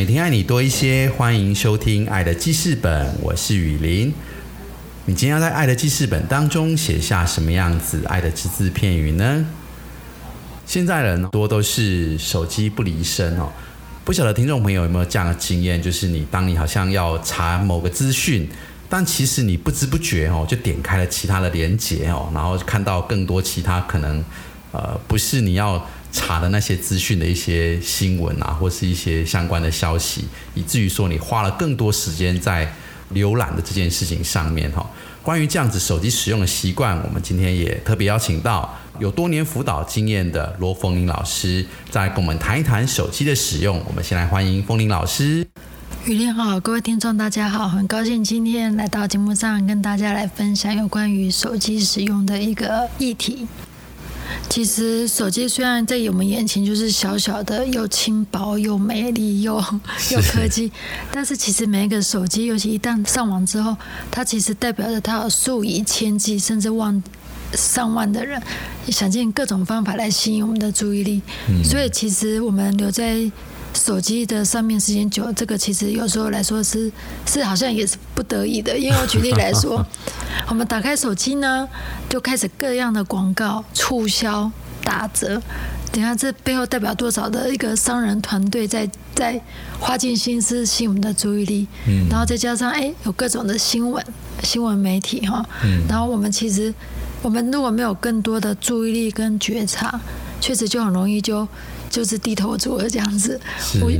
每天爱你多一些，欢迎收听《爱的记事本》，我是雨林。你今天要在《爱的记事本》当中写下什么样子爱的只字片语呢？现在人多都是手机不离身哦，不晓得听众朋友有没有这样的经验，就是你当你好像要查某个资讯，但其实你不知不觉哦，就点开了其他的连接哦，然后看到更多其他可能呃不是你要。查的那些资讯的一些新闻啊，或是一些相关的消息，以至于说你花了更多时间在浏览的这件事情上面哈。关于这样子手机使用的习惯，我们今天也特别邀请到有多年辅导经验的罗凤玲老师，再跟我们谈一谈手机的使用。我们先来欢迎凤玲老师。雨林好，各位听众大家好，很高兴今天来到节目上跟大家来分享有关于手机使用的一个议题。其实手机虽然在我们眼前就是小小的，又轻薄又美丽又 又科技，但是其实每一个手机，尤其一旦上网之后，它其实代表着它有数以千计甚至万上万的人，想尽各种方法来吸引我们的注意力。所以其实我们留在。手机的上面时间久，这个其实有时候来说是是好像也是不得已的。因为我举例来说，我们打开手机呢，就开始各样的广告、促销、打折。等下这背后代表多少的一个商人团队在在花尽心思吸引我们的注意力。嗯。然后再加上哎，有各种的新闻、新闻媒体哈。嗯。然后我们其实我们如果没有更多的注意力跟觉察，确实就很容易就。就是低头族了这样子，我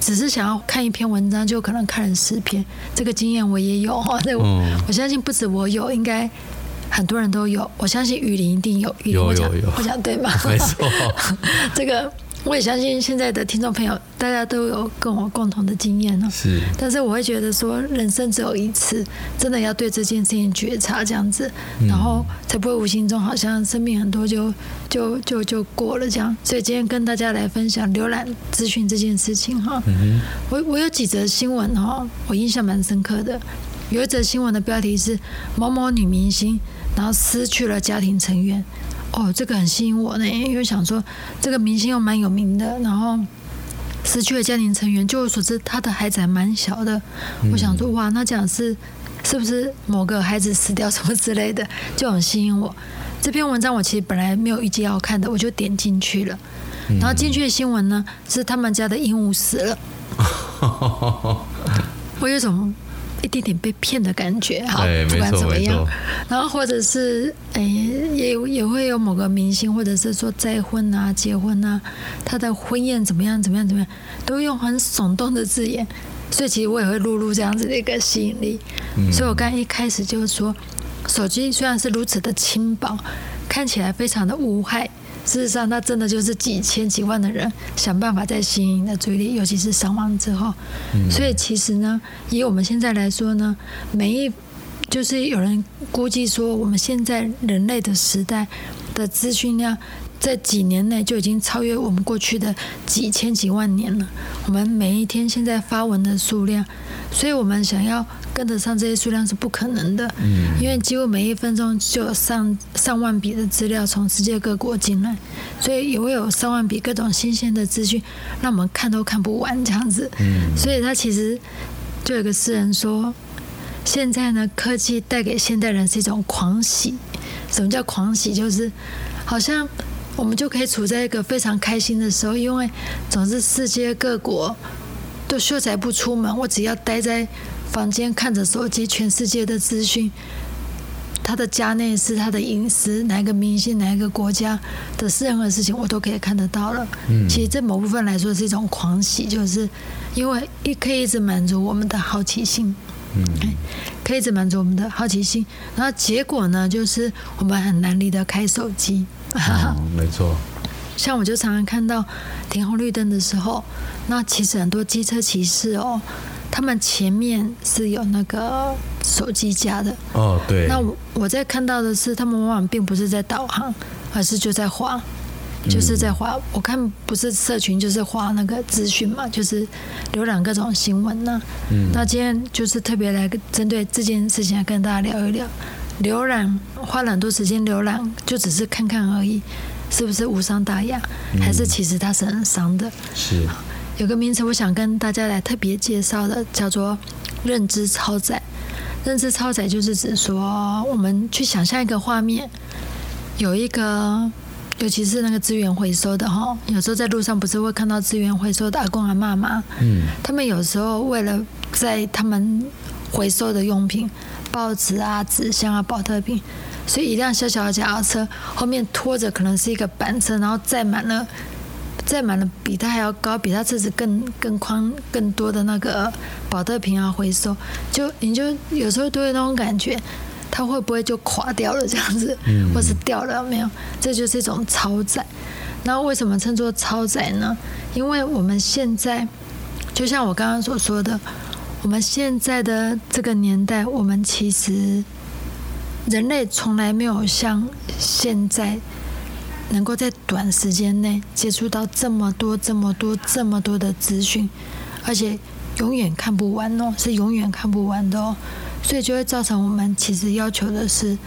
只是想要看一篇文章，就可能看了十篇。这个经验我也有 哈，我相信不止我有，应该很多人都有。我相信雨林一定有，雨林我讲我讲对吗？没错，这个。我也相信现在的听众朋友，大家都有跟我共同的经验呢。是，但是我会觉得说，人生只有一次，真的要对这件事情觉察，这样子，然后才不会无形中好像生命很多就就就就过了这样。所以今天跟大家来分享浏览资讯这件事情哈。嗯我我有几则新闻哈，我印象蛮深刻的。有一则新闻的标题是某某女明星，然后失去了家庭成员。哦，这个很吸引我呢，因为想说这个明星又蛮有名的，然后失去了家庭成员，据我所知，他的孩子还蛮小的。我想说，哇，那这样是是不是某个孩子死掉什么之类的，就很吸引我。这篇文章我其实本来没有预计要看的，我就点进去了。然后进去的新闻呢，是他们家的鹦鹉死了。我有种。一点点被骗的感觉，哈，不管怎么样，然后或者是哎，也也会有某个明星，或者是说再婚啊、结婚啊，他的婚宴怎么样、怎么样、怎么样，都用很耸动的字眼，所以其实我也会录入这样子的一个吸引力。所以我刚一开始就是说，手机虽然是如此的轻薄，看起来非常的无害。事实上，那真的就是几千几万的人想办法在吸引你的注意力，尤其是上网之后。所以，其实呢，以我们现在来说呢，每一就是有人估计说，我们现在人类的时代的资讯量，在几年内就已经超越我们过去的几千几万年了。我们每一天现在发文的数量，所以我们想要。跟得上这些数量是不可能的，嗯，因为几乎每一分钟就有上上万笔的资料从世界各国进来，所以也会有上万笔各种新鲜的资讯，让我们看都看不完这样子。嗯，所以他其实就有个诗人说，现在呢科技带给现代人是一种狂喜。什么叫狂喜？就是好像我们就可以处在一个非常开心的时候，因为总是世界各国都秀才不出门，我只要待在。房间看着手机，全世界的资讯，他的家内是他的隐私，哪一个明星，哪一个国家的任何事情，我都可以看得到了。嗯，其实这某部分来说是一种狂喜，就是因为一可以一直满足我们的好奇心，嗯，可以一直满足我们的好奇心，然后结果呢，就是我们很难离得开手机。没错。像我就常常看到停红绿灯的时候，那其实很多机车骑士哦。他们前面是有那个手机架的。哦，对。那我我在看到的是，他们往往并不是在导航，而是就在滑，就是在滑。我看不是社群，就是滑那个资讯嘛，就是浏览各种新闻呢。嗯。那今天就是特别来针对这件事情来跟大家聊一聊，浏览花很多时间浏览，就只是看看而已，是不是无伤大雅？还是其实它是很伤的？是。有个名词，我想跟大家来特别介绍的，叫做认知超载。认知超载就是指说，我们去想象一个画面，有一个，尤其是那个资源回收的哈，有时候在路上不是会看到资源回收的阿公阿妈吗？嗯，他们有时候为了在他们回收的用品，报纸啊、纸箱啊、保特瓶，所以一辆小小的脚踏车后面拖着可能是一个板车，然后载满了。载满了比他还要高、比他车子更更宽、更多的那个保特瓶啊，回收，就你就有时候都有那种感觉，它会不会就垮掉了这样子，或是掉了没有？这就是一种超载。那为什么称作超载呢？因为我们现在就像我刚刚所说的，我们现在的这个年代，我们其实人类从来没有像现在。能够在短时间内接触到这么多、这么多、这么多的资讯，而且永远看不完哦，是永远看不完的哦，所以就会造成我们其实要求的是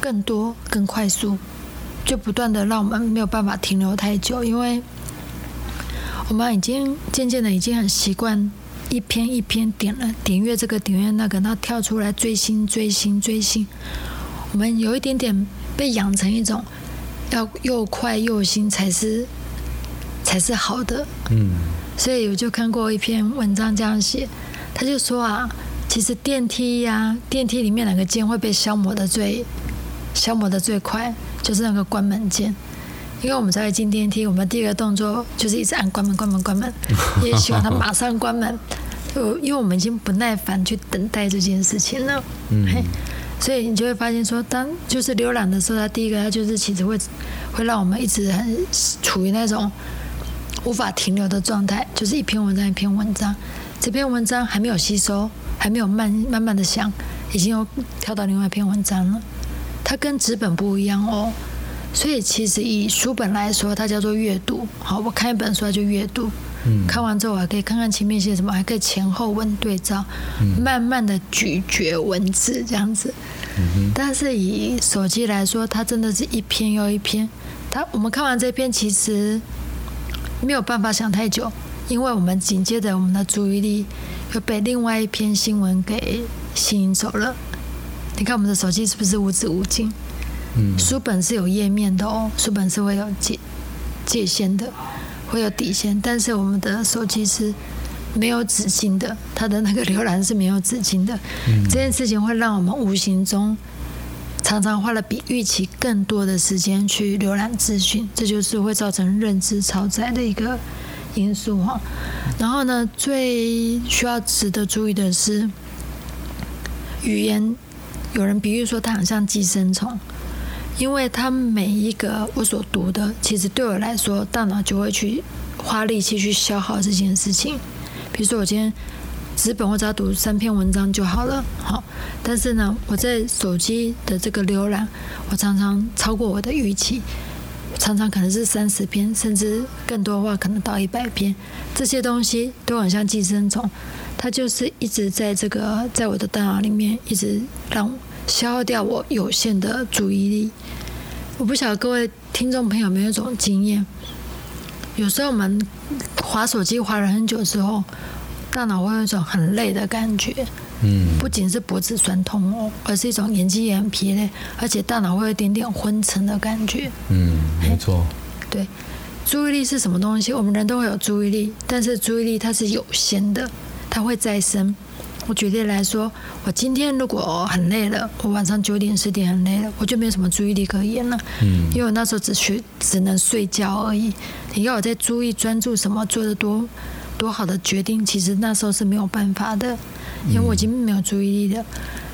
更多、更快速，就不断的让我们没有办法停留太久，因为我们已经渐渐的已经很习惯一篇一篇点了点阅这个点阅那个，然后跳出来追星、追星、追星，我们有一点点被养成一种。要又快又新才是才是好的，嗯，所以我就看过一篇文章这样写，他就说啊，其实电梯呀，电梯里面哪个键会被消磨的最消磨的最快，就是那个关门键，因为我们才会进电梯，我们第一个动作就是一直按关门关门关门，也希望它马上关门，就因为我们已经不耐烦去等待这件事情了，嗯。所以你就会发现，说当就是浏览的时候，它第一个它就是其实会会让我们一直很处于那种无法停留的状态，就是一篇文章一篇文章，这篇文章还没有吸收，还没有慢慢慢的想，已经又跳到另外一篇文章了。它跟纸本不一样哦，所以其实以书本来说，它叫做阅读。好，我看一本书它就阅读。看完之后，我还可以看看前面写什么，还可以前后文对照，慢慢的咀嚼文字这样子。但是以手机来说，它真的是一篇又一篇。它我们看完这篇，其实没有办法想太久，因为我们紧接着我们的注意力又被另外一篇新闻给吸引走了。你看我们的手机是不是无止无尽？书本是有页面的哦，书本是会有界界限的。会有底线，但是我们的手机是没有止境的，它的那个浏览是没有止境的。这件事情会让我们无形中常常花了比预期更多的时间去浏览资讯，这就是会造成认知超载的一个因素哈。然后呢，最需要值得注意的是，语言有人比喻说它很像寄生虫。因为它每一个我所读的，其实对我来说，大脑就会去花力气去消耗这件事情。比如说，我今天纸本我只要读三篇文章就好了，好。但是呢，我在手机的这个浏览，我常常超过我的预期，常常可能是三十篇，甚至更多的话，可能到一百篇。这些东西都很像寄生虫，它就是一直在这个在我的大脑里面，一直让。消耗掉我有限的注意力。我不晓得各位听众朋友有没有一种经验，有时候我们划手机划了很久之后，大脑会有一种很累的感觉。嗯，不仅是脖子酸痛哦，而是一种眼睛也很疲累，而且大脑会有一点点昏沉的感觉。嗯，没错。对，注意力是什么东西？我们人都会有注意力，但是注意力它是有限的，它会再生。我举例来说，我今天如果很累了，我晚上九点十点很累了，我就没有什么注意力可言了。嗯，因为我那时候只学只能睡觉而已。你要我在注意专注什么，做的多多好的决定，其实那时候是没有办法的，因为我已经没有注意力了。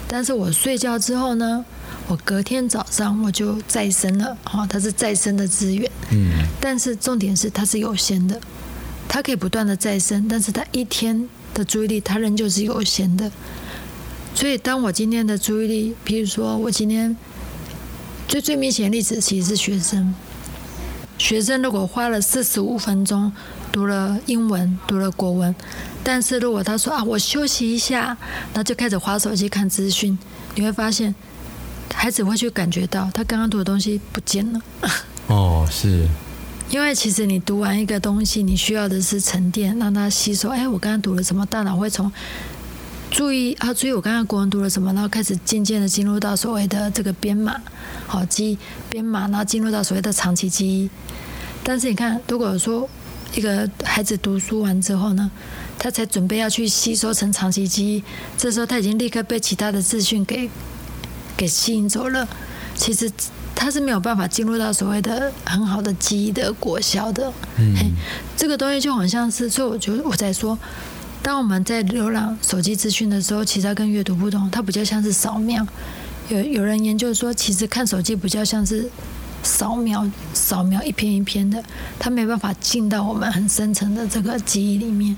但是我睡觉之后呢，我隔天早上我就再生了，哦，它是再生的资源。嗯，但是重点是它是有限的，它可以不断的再生，但是它一天。的注意力，它仍旧是有限的。所以，当我今天的注意力，比如说我今天最最明显的例子，其实是学生。学生如果花了四十五分钟读了英文，读了国文，但是如果他说啊，我休息一下，那就开始划手机看资讯，你会发现，孩子会去感觉到他刚刚读的东西不见了。哦，是。因为其实你读完一个东西，你需要的是沉淀，让他吸收。哎，我刚刚读了什么？大脑会从注意啊，注意我刚刚国文读了什么，然后开始渐渐的进入到所谓的这个编码，好记编码，然后进入到所谓的长期记忆。但是你看，如果说一个孩子读书完之后呢，他才准备要去吸收成长期记忆，这时候他已经立刻被其他的资讯给给吸引走了。其实他是没有办法进入到所谓的很好的记忆的果效的。嗯，这个东西就好像是，所以我觉得我在说。当我们在浏览手机资讯的时候，其实它跟阅读不同，它比较像是扫描。有有人研究说，其实看手机比较像是扫描，扫描一篇一篇的，它没办法进到我们很深层的这个记忆里面。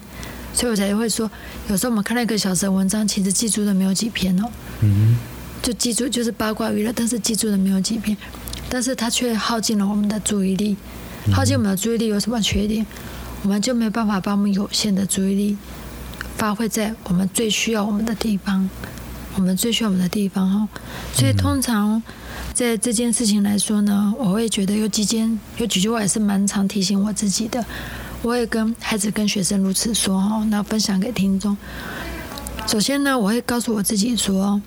所以我才会说，有时候我们看了一个小时的文章，其实记住的没有几篇哦。嗯。就记住就是八卦娱乐，但是记住的没有几遍，但是它却耗尽了我们的注意力。耗尽我们的注意力有什么缺点？我们就没有办法把我们有限的注意力。发挥在我们最需要我们的地方，我们最需要我们的地方哈。所以通常在这件事情来说呢，我会觉得有几件有几句话也是蛮常提醒我自己的。我也跟孩子、跟学生如此说哦，那分享给听众。首先呢，我会告诉我自己说，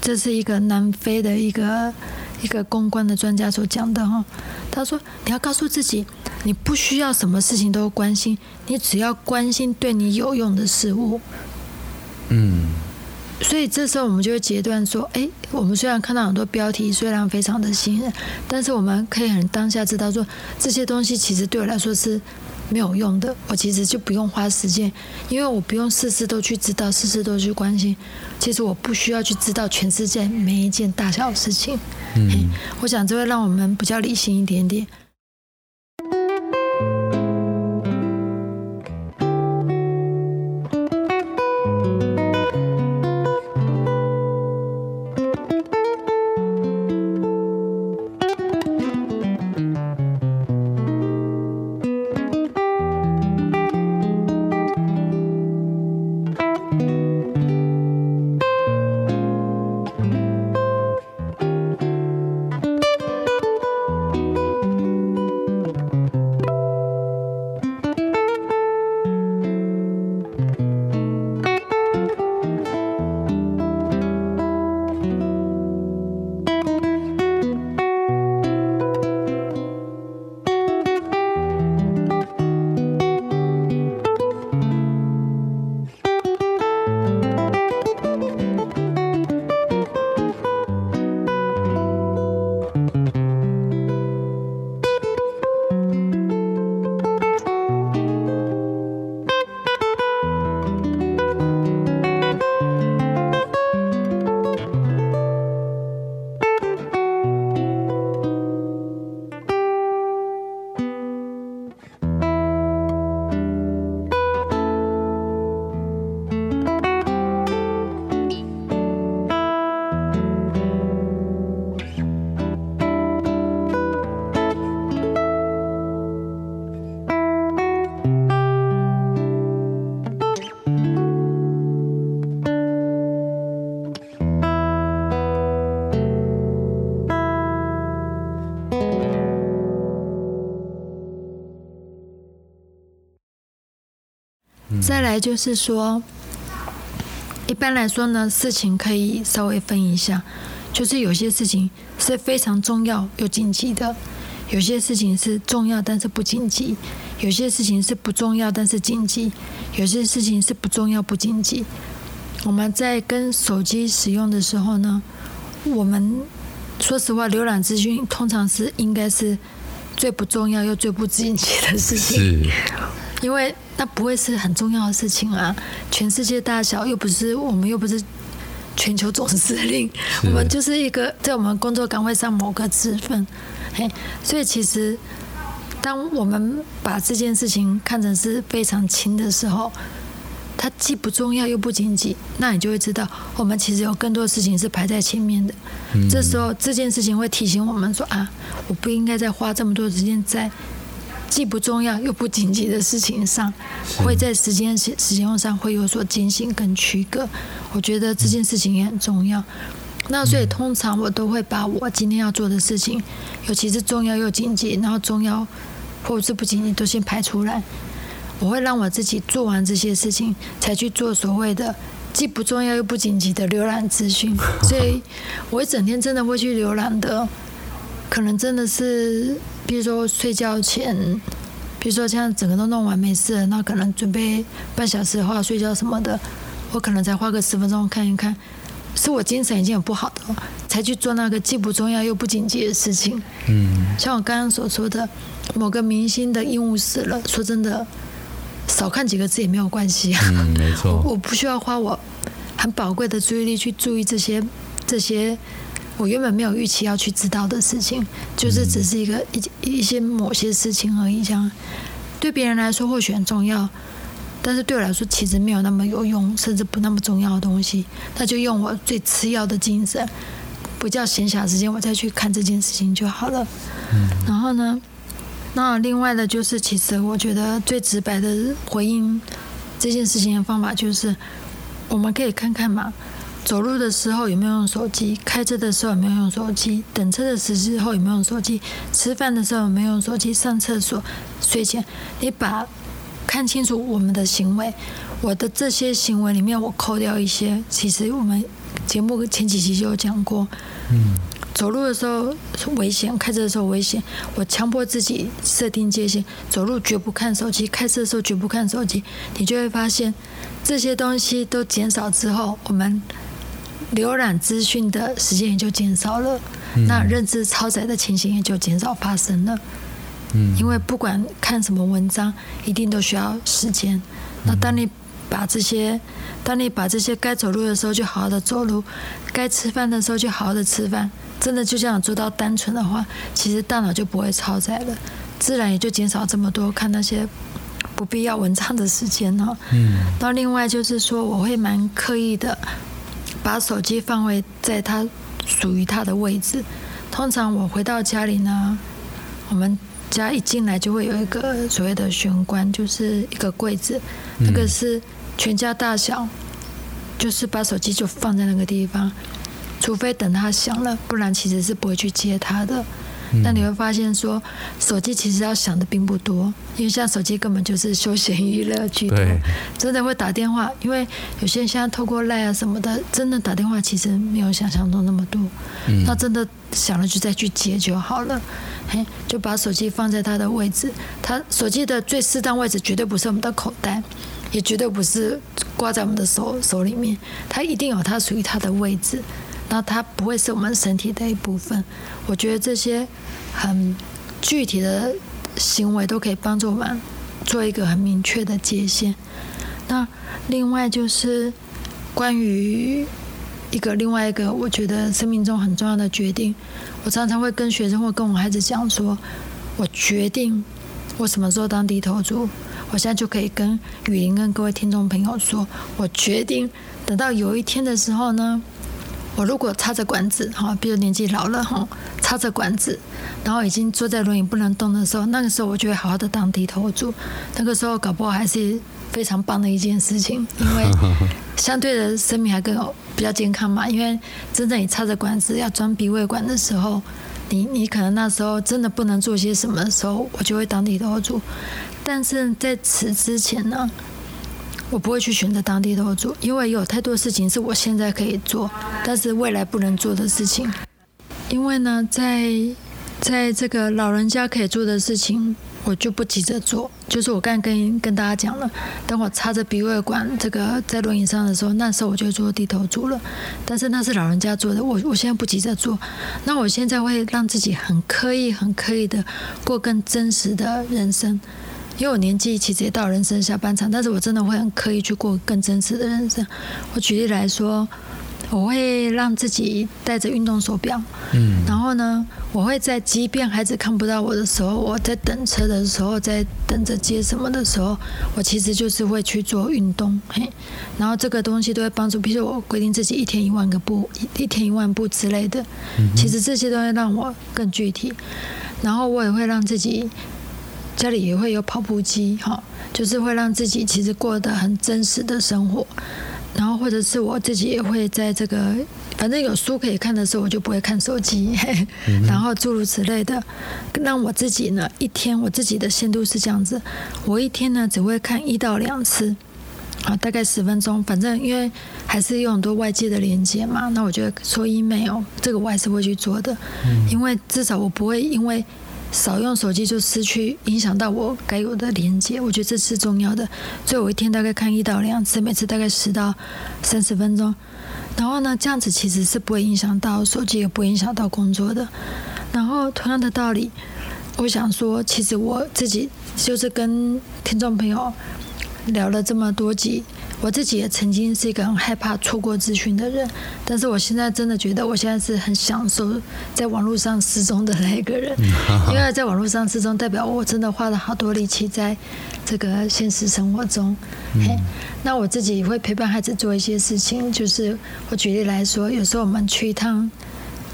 这是一个南非的一个一个公关的专家所讲的哈。他说，你要告诉自己。你不需要什么事情都关心，你只要关心对你有用的事物。嗯，所以这时候我们就会截断说：，哎，我们虽然看到很多标题，虽然非常的吸引，但是我们可以很当下知道说，这些东西其实对我来说是没有用的。我其实就不用花时间，因为我不用事事都去知道，事事都去关心。其实我不需要去知道全世界每一件大小事情。嗯，我想这会让我们比较理性一点点。再来就是说，一般来说呢，事情可以稍微分一下，就是有些事情是非常重要又紧急的，有些事情是重要但是不紧急，有些事情是不重要但是紧急，有些事情是不重要不紧急。我们在跟手机使用的时候呢，我们说实话，浏览资讯通常是应该是最不重要又最不紧急的事情，因为。那不会是很重要的事情啊！全世界大小又不是我们，又不是全球总司令，我们就是一个在我们工作岗位上某个职分，嘿，所以其实当我们把这件事情看成是非常轻的时候，它既不重要又不紧急，那你就会知道，我们其实有更多事情是排在前面的。这时候这件事情会提醒我们说啊，我不应该再花这么多时间在既不重要又不紧急的事情上，会在时间时时间上会有所警醒跟区隔。我觉得这件事情也很重要。那所以通常我都会把我今天要做的事情，尤其是重要又紧急，然后重要或者是不紧急都先排出来。我会让我自己做完这些事情，才去做所谓的既不重要又不紧急的浏览资讯。所以，我一整天真的会去浏览的，可能真的是，比如说睡觉前，比如说像整个都弄完没事，那可能准备半小时的话睡觉什么的，我可能才花个十分钟看一看，是我精神已经很不好的，才去做那个既不重要又不紧急的事情。嗯，像我刚刚所说的，某个明星的鹦鹉死了，说真的。少看几个字也没有关系啊，嗯，没错，我不需要花我很宝贵的注意力去注意这些这些我原本没有预期要去知道的事情，就是只是一个一一些某些事情而已。这样对别人来说或许很重要，但是对我来说其实没有那么有用，甚至不那么重要的东西，那就用我最次要的精神，不叫闲暇时间，我再去看这件事情就好了。嗯，然后呢？那另外的，就是其实我觉得最直白的回应这件事情的方法，就是我们可以看看嘛，走路的时候有没有用手机，开车的时候有没有用手机，等车的时候有没有用手机，吃饭的时候有没有用手机，上厕所、睡前，你把看清楚我们的行为，我的这些行为里面，我扣掉一些，其实我们节目前几期就有讲过，嗯。走路的时候危险，开车的时候危险。我强迫自己设定界限，走路绝不看手机，开车的时候绝不看手机。你就会发现，这些东西都减少之后，我们浏览资讯的时间也就减少了，那认知超载的情形也就减少发生了。嗯，因为不管看什么文章，一定都需要时间。那当你把这些，当你把这些该走路的时候就好好的走路，该吃饭的时候就好好的吃饭。真的就这样做到单纯的话，其实大脑就不会超载了，自然也就减少这么多看那些不必要文章的时间了。嗯。那另外就是说，我会蛮刻意的把手机放回在它属于它的位置。通常我回到家里呢，我们家一进来就会有一个所谓的玄关，就是一个柜子，那个是全家大小，就是把手机就放在那个地方。除非等它响了，不然其实是不会去接它的。那你会发现说，手机其实要想的并不多，因为像手机根本就是休闲娱乐居多。真的会打电话，因为有些人现在透过赖啊什么的，真的打电话其实没有想象中那么多。那真的想了就再去接就好了。嘿，就把手机放在他的位置，他手机的最适当位置绝对不是我们的口袋，也绝对不是挂在我们的手手里面，它一定有它属于它的位置。那它不会是我们身体的一部分。我觉得这些很具体的行为都可以帮助我们做一个很明确的界限。那另外就是关于一个另外一个，我觉得生命中很重要的决定，我常常会跟学生或跟我孩子讲说：我决定我什么时候当低头族。我现在就可以跟雨林跟各位听众朋友说：我决定等到有一天的时候呢。我如果插着管子，哈，比如年纪老了，哈，插着管子，然后已经坐在轮椅不能动的时候，那个时候我就会好好的当低头族。那个时候搞不好还是非常棒的一件事情，因为 相对的生命还更比较健康嘛。因为真正你插着管子要装鼻胃管的时候，你你可能那时候真的不能做些什么的时候，我就会当低头族。但是在此之前呢？我不会去选择当低头族，因为有太多事情是我现在可以做，但是未来不能做的事情。因为呢，在在这个老人家可以做的事情，我就不急着做。就是我刚跟跟大家讲了，等我插着鼻胃管这个在轮椅上的时候，那时候我就做低头族了。但是那是老人家做的，我我现在不急着做。那我现在会让自己很刻意、很刻意的过更真实的人生。因为我年纪其实也到人生下半场，但是我真的会很刻意去过更真实的人生。我举例来说，我会让自己带着运动手表，嗯，然后呢，我会在即便孩子看不到我的时候，我在等车的时候，在等着接什么的时候，我其实就是会去做运动，嘿，然后这个东西都会帮助，比如我规定自己一天一万个步，一一天一万步之类的，其实这些都会让我更具体，然后我也会让自己家里也会有跑步机，哈，就是会让自己其实过得很真实的生活。然后或者是我自己也会在这个，反正有书可以看的时候，我就不会看手机。然后诸如此类的，让我自己呢一天我自己的限度是这样子，我一天呢只会看一到两次，啊，大概十分钟。反正因为还是有很多外界的连接嘛，那我觉得说 email 这个我还是会去做的，因为至少我不会因为。少用手机就失去影响到我该有的连接，我觉得这是重要的。所以我一天大概看一到两次，每次大概十到三十分钟。然后呢，这样子其实是不会影响到手机，也不会影响到工作的。然后同样的道理，我想说，其实我自己就是跟听众朋友聊了这么多集。我自己也曾经是一个很害怕错过资讯的人，但是我现在真的觉得，我现在是很享受在网络上失踪的那一个人，因为在网络上失踪，代表我真的花了好多力气在这个现实生活中。那我自己会陪伴孩子做一些事情，就是我举例来说，有时候我们去一趟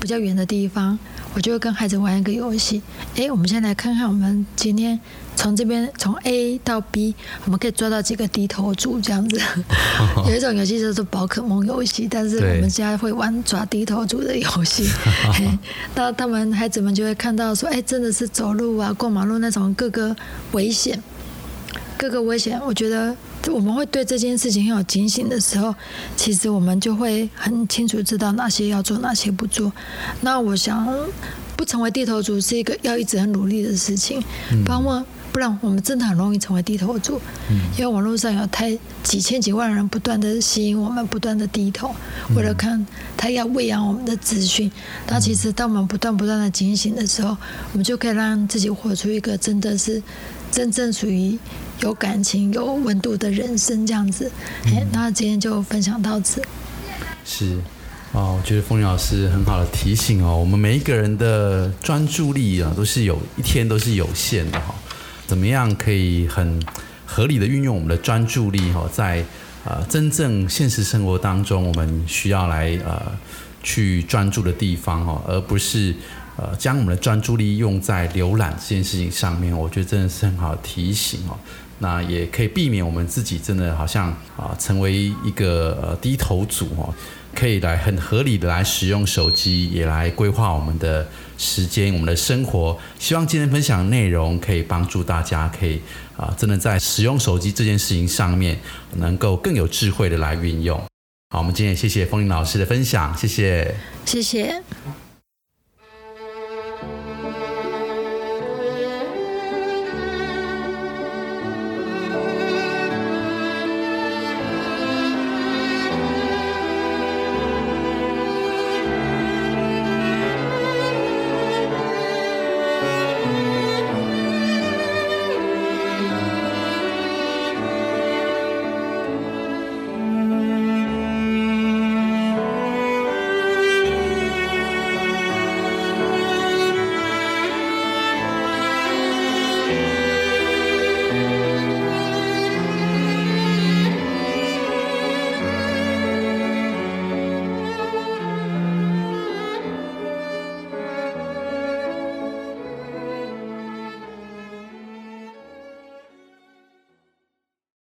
比较远的地方。我就会跟孩子玩一个游戏，哎，我们先来看看，我们今天从这边从 A 到 B，我们可以抓到几个低头族这样子。有一种游戏叫做宝可梦游戏，但是我们现在会玩抓低头族的游戏。那他们孩子们就会看到说，哎，真的是走路啊、过马路那种各个危险，各个危险，我觉得。我们会对这件事情很有警醒的时候，其实我们就会很清楚知道哪些要做，哪些不做。那我想，不成为地头族是一个要一直很努力的事情。不然我们真的很容易成为低头族。嗯因为网络上有太几千几万人不断的吸引我们，不断的低头，为了看他要喂养我们的资讯。那其实当我们不断不断的警醒的时候，我们就可以让自己活出一个真的是真正属于。有感情、有温度的人生这样子，哎，那今天就分享到此。是哦，我觉得风云老师很好的提醒哦，我们每一个人的专注力啊，都是有一天都是有限的哈。怎么样可以很合理的运用我们的专注力哈，在呃真正现实生活当中，我们需要来呃去专注的地方哈，而不是呃将我们的专注力用在浏览这件事情上面。我觉得真的是很好的提醒哦。那也可以避免我们自己真的好像啊成为一个呃低头族哦，可以来很合理的来使用手机，也来规划我们的时间、我们的生活。希望今天分享内容可以帮助大家，可以啊真的在使用手机这件事情上面能够更有智慧的来运用。好，我们今天也谢谢风铃老师的分享，谢谢，谢谢。